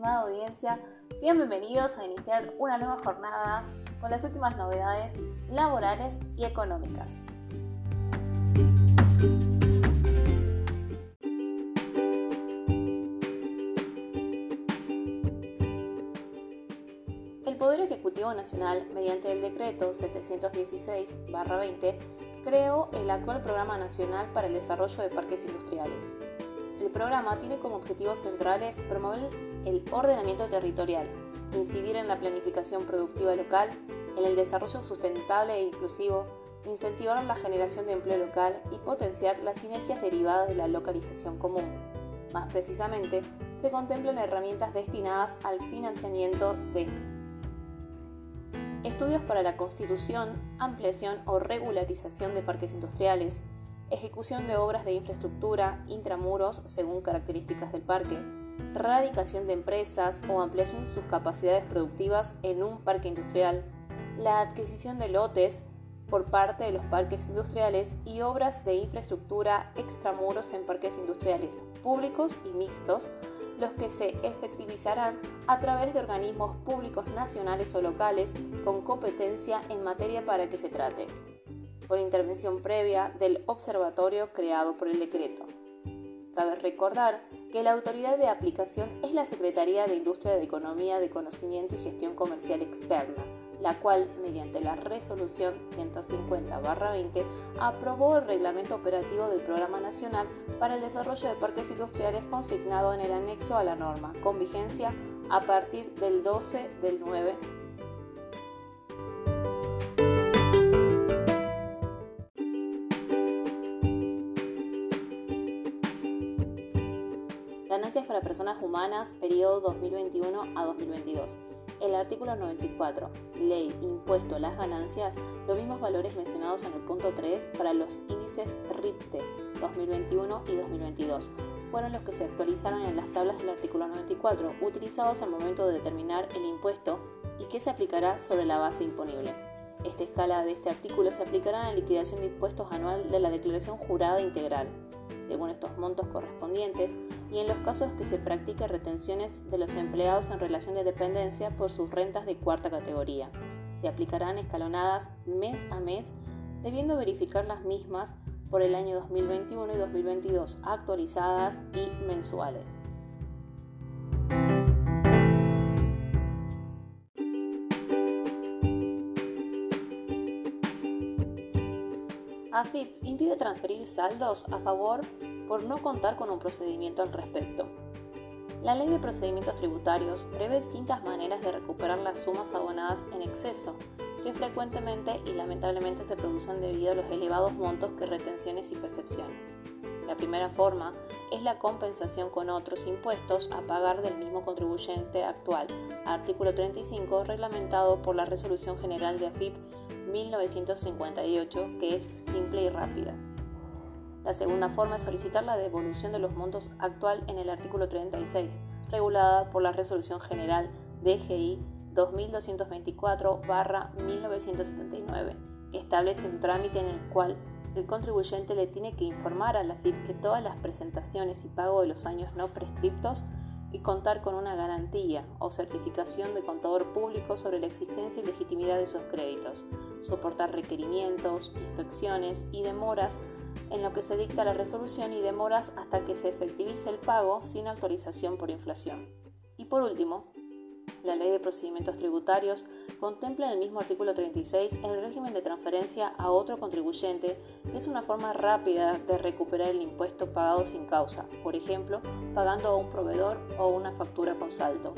estimada audiencia, sean bienvenidos a iniciar una nueva jornada con las últimas novedades laborales y económicas. El Poder Ejecutivo Nacional, mediante el decreto 716-20, creó el actual Programa Nacional para el Desarrollo de Parques Industriales. El programa tiene como objetivos centrales promover el ordenamiento territorial, incidir en la planificación productiva local, en el desarrollo sustentable e inclusivo, incentivar la generación de empleo local y potenciar las sinergias derivadas de la localización común. Más precisamente, se contemplan herramientas destinadas al financiamiento de estudios para la constitución, ampliación o regularización de parques industriales, ejecución de obras de infraestructura intramuros según características del parque, radicación de empresas o ampliación de sus capacidades productivas en un parque industrial, la adquisición de lotes por parte de los parques industriales y obras de infraestructura extramuros en parques industriales públicos y mixtos, los que se efectivizarán a través de organismos públicos nacionales o locales con competencia en materia para que se trate por intervención previa del observatorio creado por el decreto. Cabe recordar que la autoridad de aplicación es la Secretaría de Industria de Economía de Conocimiento y Gestión Comercial Externa, la cual, mediante la resolución 150-20, aprobó el reglamento operativo del Programa Nacional para el Desarrollo de Parques Industriales consignado en el anexo a la norma, con vigencia a partir del 12 del 9 Ganancias para personas humanas, periodo 2021 a 2022. El artículo 94, Ley Impuesto a las Ganancias, los mismos valores mencionados en el punto 3 para los índices RIPTE 2021 y 2022 fueron los que se actualizaron en las tablas del artículo 94, utilizados al momento de determinar el impuesto y que se aplicará sobre la base imponible. Esta escala de este artículo se aplicará en la liquidación de impuestos anual de la declaración jurada integral según estos montos correspondientes, y en los casos que se practique retenciones de los empleados en relación de dependencia por sus rentas de cuarta categoría. Se aplicarán escalonadas mes a mes, debiendo verificar las mismas por el año 2021 y 2022, actualizadas y mensuales. AFIP impide transferir saldos a favor por no contar con un procedimiento al respecto. La ley de procedimientos tributarios prevé distintas maneras de recuperar las sumas abonadas en exceso, que frecuentemente y lamentablemente se producen debido a los elevados montos que retenciones y percepciones. La primera forma es la compensación con otros impuestos a pagar del mismo contribuyente actual, artículo 35, reglamentado por la Resolución General de AFIP 1958, que es simple y rápida. La segunda forma es solicitar la devolución de los montos actual en el artículo 36, regulada por la Resolución General DGI 2224-1979, que establece un trámite en el cual el contribuyente le tiene que informar a la FIP que todas las presentaciones y pago de los años no prescriptos y contar con una garantía o certificación de contador público sobre la existencia y legitimidad de esos créditos, soportar requerimientos, inspecciones y demoras en lo que se dicta la resolución y demoras hasta que se efectivice el pago sin actualización por inflación. Y por último, la Ley de Procedimientos Tributarios contempla en el mismo artículo 36 el régimen de transferencia a otro contribuyente, que es una forma rápida de recuperar el impuesto pagado sin causa, por ejemplo, pagando a un proveedor o una factura con saldo.